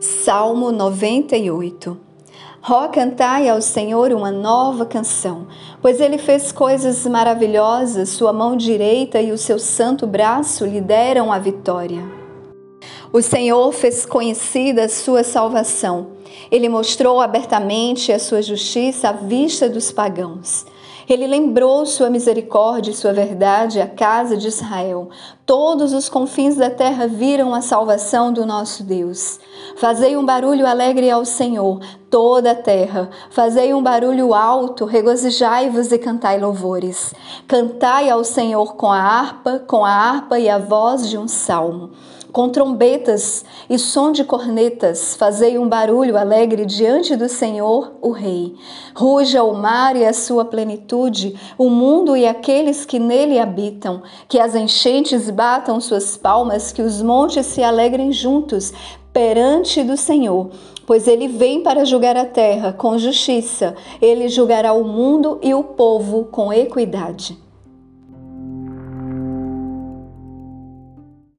Salmo 98 Ó, cantai ao Senhor uma nova canção, pois ele fez coisas maravilhosas, sua mão direita e o seu santo braço lhe deram a vitória. O Senhor fez conhecida a sua salvação. Ele mostrou abertamente a sua justiça à vista dos pagãos. Ele lembrou sua misericórdia e sua verdade à casa de Israel. Todos os confins da terra viram a salvação do nosso Deus. Fazei um barulho alegre ao Senhor, toda a terra. Fazei um barulho alto, regozijai-vos e cantai louvores. Cantai ao Senhor com a harpa, com a harpa e a voz de um salmo com trombetas e som de cornetas, fazei um barulho alegre diante do Senhor, o Rei. Ruja o mar e a sua plenitude, o mundo e aqueles que nele habitam. Que as enchentes batam suas palmas, que os montes se alegrem juntos perante do Senhor, pois ele vem para julgar a terra com justiça. Ele julgará o mundo e o povo com equidade.